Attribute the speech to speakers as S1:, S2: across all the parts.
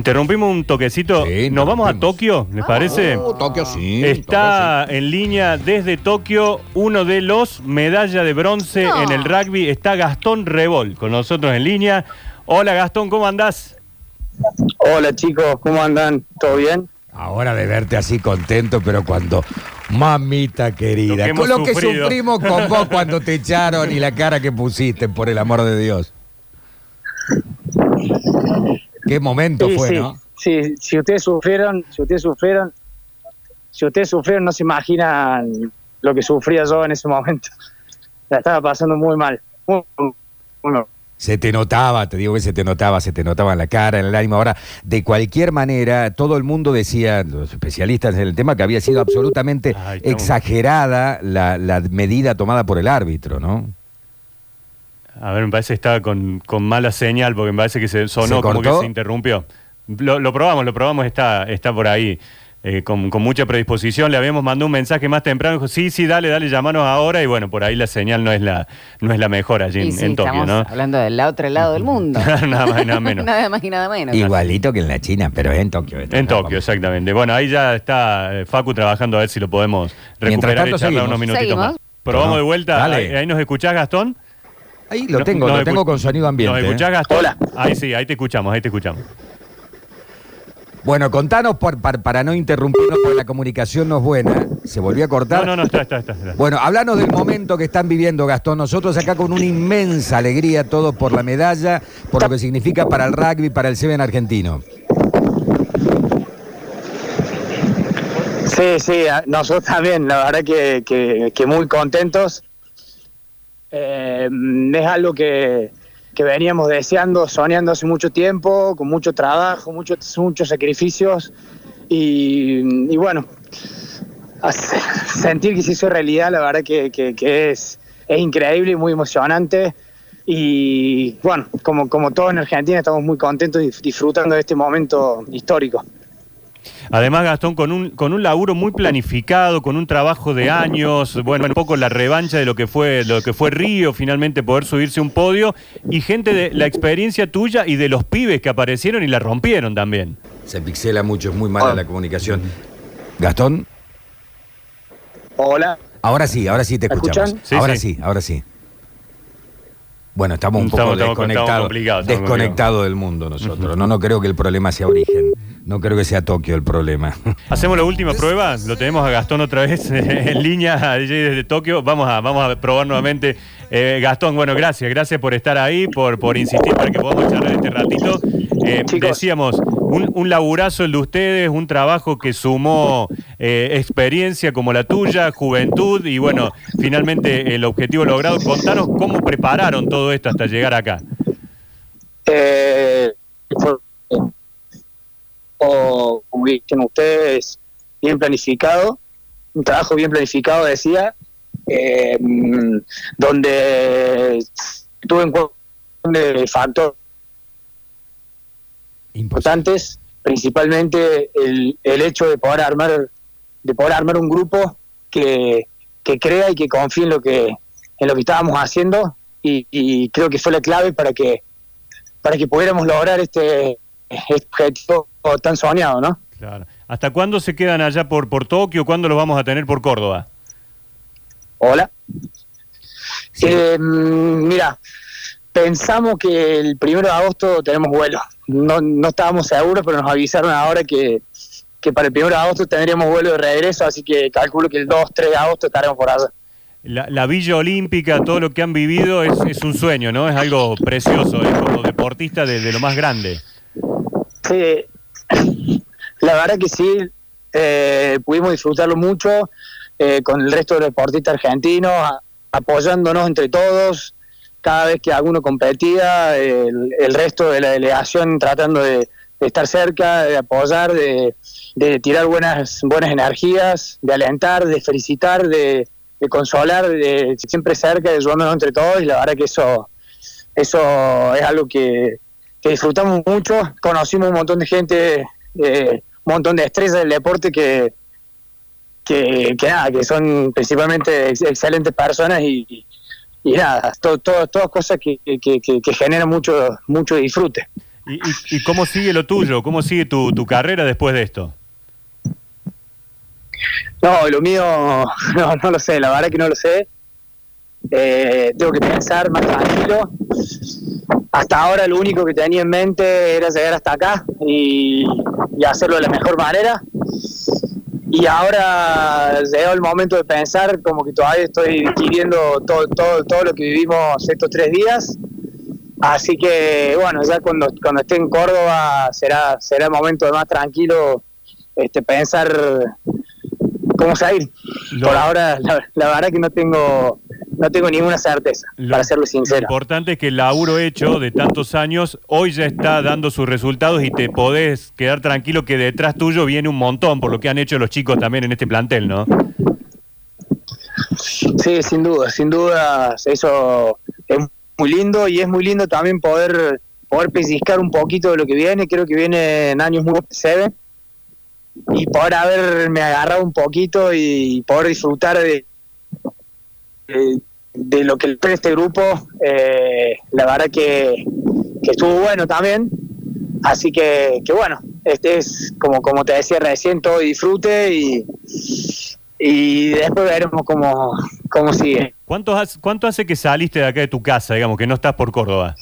S1: Interrumpimos un toquecito.
S2: Sí,
S1: Nos vamos a. Tokio, ¿les parece?
S2: Oh, Tokio sí.
S1: Está en línea desde Tokio uno de los medalla de bronce
S3: No.
S1: en el rugby. Está Gastón Rebol con nosotros en línea. Hola Gastón, ¿cómo andás?
S4: Hola chicos, ¿cómo andan? ¿Todo bien?
S2: Ahora de verte así contento, pero cuando. Mamita querida,
S1: Lo
S2: con lo que sufrimos con vos cuando te echaron y la cara que pusiste, por el amor de Dios. Qué momento
S4: Sí,
S2: fue,
S4: sí,
S2: ¿no?
S4: sí, si ustedes sufrieron, si ustedes sufrieron, si ustedes sufrieron, no se imaginan lo que sufría yo en ese momento. La estaba pasando muy mal. Muy, muy mal.
S2: Se te notaba, te digo que se te notaba, se te notaba en la cara, en el ánimo. Ahora, de cualquier manera, todo el mundo decía, los especialistas en el tema, que había sido absolutamente
S1: Ay,
S2: exagerada la, la medida tomada por el árbitro, ¿no?
S1: A ver, me parece que estaba con, con mala señal porque me parece que se sonó
S2: ¿Se
S1: como que se interrumpió. Lo, lo probamos, lo probamos, está, está por ahí. eh, con, con mucha predisposición, le habíamos mandado un mensaje más temprano, dijo, sí, sí, dale, dale, llamanos ahora, y bueno, por ahí la señal no es la, no es la mejor allí
S3: Y
S1: en,
S3: sí,
S1: en Tokio,
S3: estamos
S1: ¿no?
S3: hablando del otro lado del mundo.
S1: nada más y nada menos.
S3: nada más y nada menos.
S2: Igualito que en la China, pero en Tokio.
S1: En. Tokio, exactamente. Bueno, ahí ya está eh, Facu trabajando a ver si lo podemos recuperar
S2: tanto,
S1: y charlar
S2: seguimos.
S1: unos minutitos
S3: Seguimos.
S1: más. Probamos de vuelta.
S2: dale.
S1: Ahí, ahí nos escuchás, Gastón.
S2: Ahí lo
S1: No-
S2: tengo, lo tengo con sonido ambiente.
S1: ¿Nos
S2: ¿eh?
S1: escuchás, Gastón?
S4: Hola.
S1: Ahí sí, ahí te escuchamos, ahí te escuchamos.
S2: Bueno, contanos por- par- para no interrumpirnos porque la comunicación no es buena. Se volvió a cortar.
S1: No, no, no, está, está, está. está.
S2: Bueno, hablanos del momento que están viviendo, Gastón. Nosotros acá con una inmensa alegría, todos por la medalla, por lo que significa para el rugby, para el Seven argentino.
S4: Sí, sí, nosotros también, la verdad que, que- que muy contentos. Eh, es algo que, que veníamos deseando, soñando hace mucho tiempo, con mucho trabajo, muchos muchos sacrificios. Y, y bueno, sentir que se hizo realidad, la verdad que, que- es, es increíble y muy emocionante. Y bueno, como, como todos en Argentina, estamos muy contentos disfrutando de este momento histórico.
S1: Además, Gastón, con un, con un laburo muy planificado, con un trabajo de años, bueno, un poco la revancha de lo que fue, lo que fue Río, finalmente poder subirse a un podio, y gente de la experiencia tuya y de los pibes que aparecieron y la rompieron también.
S2: Se pixela mucho, es muy mala
S4: Ah.
S2: la comunicación. Gastón,
S4: Hola.
S2: ahora sí, ahora sí te
S4: ¿Me
S2: escuchamos.
S1: Sí,
S2: ahora
S1: sí.
S2: sí. ahora sí. Bueno, estamos un poco
S1: Estamos-
S2: desconectados,
S1: estamos
S2: desconectados del mundo nosotros. No, no creo que el problema sea origen. No creo que sea Tokio el problema.
S1: Hacemos la última prueba, lo tenemos a Gastón otra vez en línea desde Tokio. Vamos a, vamos a probar nuevamente. Eh, Gastón, bueno, gracias, gracias por estar ahí, por, por insistir para que podamos charlar este ratito. Eh, decíamos, un, un laburazo el de ustedes, un trabajo que sumó eh, experiencia como la tuya, juventud y bueno, finalmente el objetivo logrado. Contanos cómo prepararon todo esto hasta llegar acá.
S4: Eh, fue- o como dicen ustedes, bien planificado, un trabajo bien planificado, decía, eh, donde tuve en cuenta factores importantes, principalmente el, hecho de poder armar de poder armar un grupo que, que crea y que confíe en lo que en lo que estábamos haciendo y, y creo que fue la clave para que para que pudiéramos lograr este, este objetivo tan soñado, ¿no?
S1: Claro. ¿Hasta cuándo se quedan allá por, por Tokio? ¿Cuándo los vamos a tener por Córdoba?
S4: Hola.
S2: Sí.
S4: Eh, mira, pensamos que el primero de agosto tenemos vuelo. No, no estábamos seguros, pero nos avisaron ahora que, que para el primero de agosto tendríamos vuelo de regreso, así que calculo que el 2, 3 de agosto estaremos por allá.
S1: La, la Villa Olímpica, todo lo que han vivido es, es un sueño, ¿no? Es algo precioso, es como deportista de, de lo más grande.
S4: Sí, la verdad que sí, eh, pudimos disfrutarlo mucho eh, con el resto de deportistas argentinos, apoyándonos entre todos. Cada vez que alguno competía, el, resto de la delegación tratando de, estar cerca, de apoyar, de, tirar buenas, buenas energías, de alentar, de felicitar, de, consolar, de siempre cerca, de ayudándonos entre todos. Y la verdad que eso, eso es algo que, que disfrutamos mucho, conocimos un montón de gente, eh, un montón de estrellas del deporte que, que, que nada, que son principalmente ex- excelentes personas y, y nada, todo, todo- todas cosas que, que, que- que generan mucho, mucho disfrute.
S1: ¿Y, y- y cómo sigue lo tuyo? ¿Cómo sigue tu, tu carrera después de esto?
S4: No, lo mío, no, no lo sé, la verdad que no lo sé. Eh, tengo que pensar más tranquilo. Hasta ahora lo único que tenía en mente era llegar hasta acá y, y hacerlo de la mejor manera. Y ahora llegó el momento de pensar como que todavía estoy viviendo todo, todo, todo lo que vivimos estos tres días. Así que bueno, ya cuando, cuando esté en Córdoba será, será el momento de más tranquilo este, pensar cómo salir. Por ahora, la, la verdad que no tengo no tengo ninguna certeza,
S1: Lo-
S4: para serlo
S1: Lo
S4: sincero.
S1: importante es que el laburo hecho de tantos años hoy ya está dando sus resultados y te podés quedar tranquilo que detrás tuyo viene un montón por lo que han hecho los chicos también en este plantel, ¿no?
S4: Sí, sin duda, sin duda, eso es muy lindo y es muy lindo también poder poder pellizcar un poquito de lo que viene. Creo que vienen años muy se ve y poder haberme agarrado un poquito y poder disfrutar de, de, de lo que fue este grupo, eh, la verdad que, que estuvo bueno también. Así que, que bueno, este es como, como te decía recién, todo disfrute y, y después veremos cómo, cómo sigue.
S1: ¿Cuánto, has- ¿Cuánto hace que saliste de acá de tu casa, digamos, que no estás por Córdoba?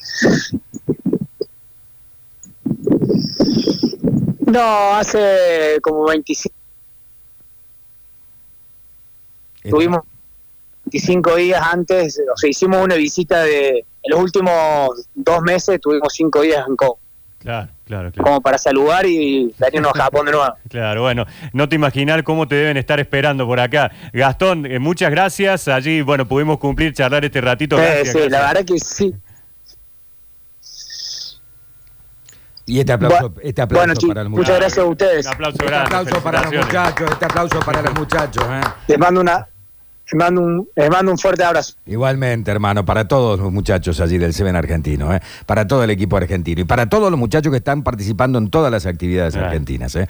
S4: No, hace como 25, tuvimos 25 días antes, o sea, hicimos una visita de, en los últimos dos meses tuvimos cinco días en Co-
S1: Claro, claro, claro.
S4: como para saludar y venirnos a Japón de nuevo.
S1: Claro, bueno, no te imaginar cómo te deben estar esperando por acá. Gastón, eh, muchas gracias. Allí, bueno, pudimos cumplir, charlar este ratito.
S4: Sí,
S1: Gracias,
S4: sí, la
S1: gracias.
S4: verdad que sí.
S2: Y este aplauso, este aplauso
S4: bueno, chicos,
S2: para los
S4: muchas
S2: muchachos.
S4: gracias a ustedes.
S1: Un aplauso
S2: Este aplauso para los muchachos, este aplauso para los muchachos. ¿eh?
S4: Les mando una, les mando un, les mando un fuerte abrazo.
S2: Igualmente, hermano, para todos los muchachos allí del Seven argentino, ¿eh? para todo el equipo argentino y para todos los muchachos que están participando en todas las actividades argentinas. ¿eh?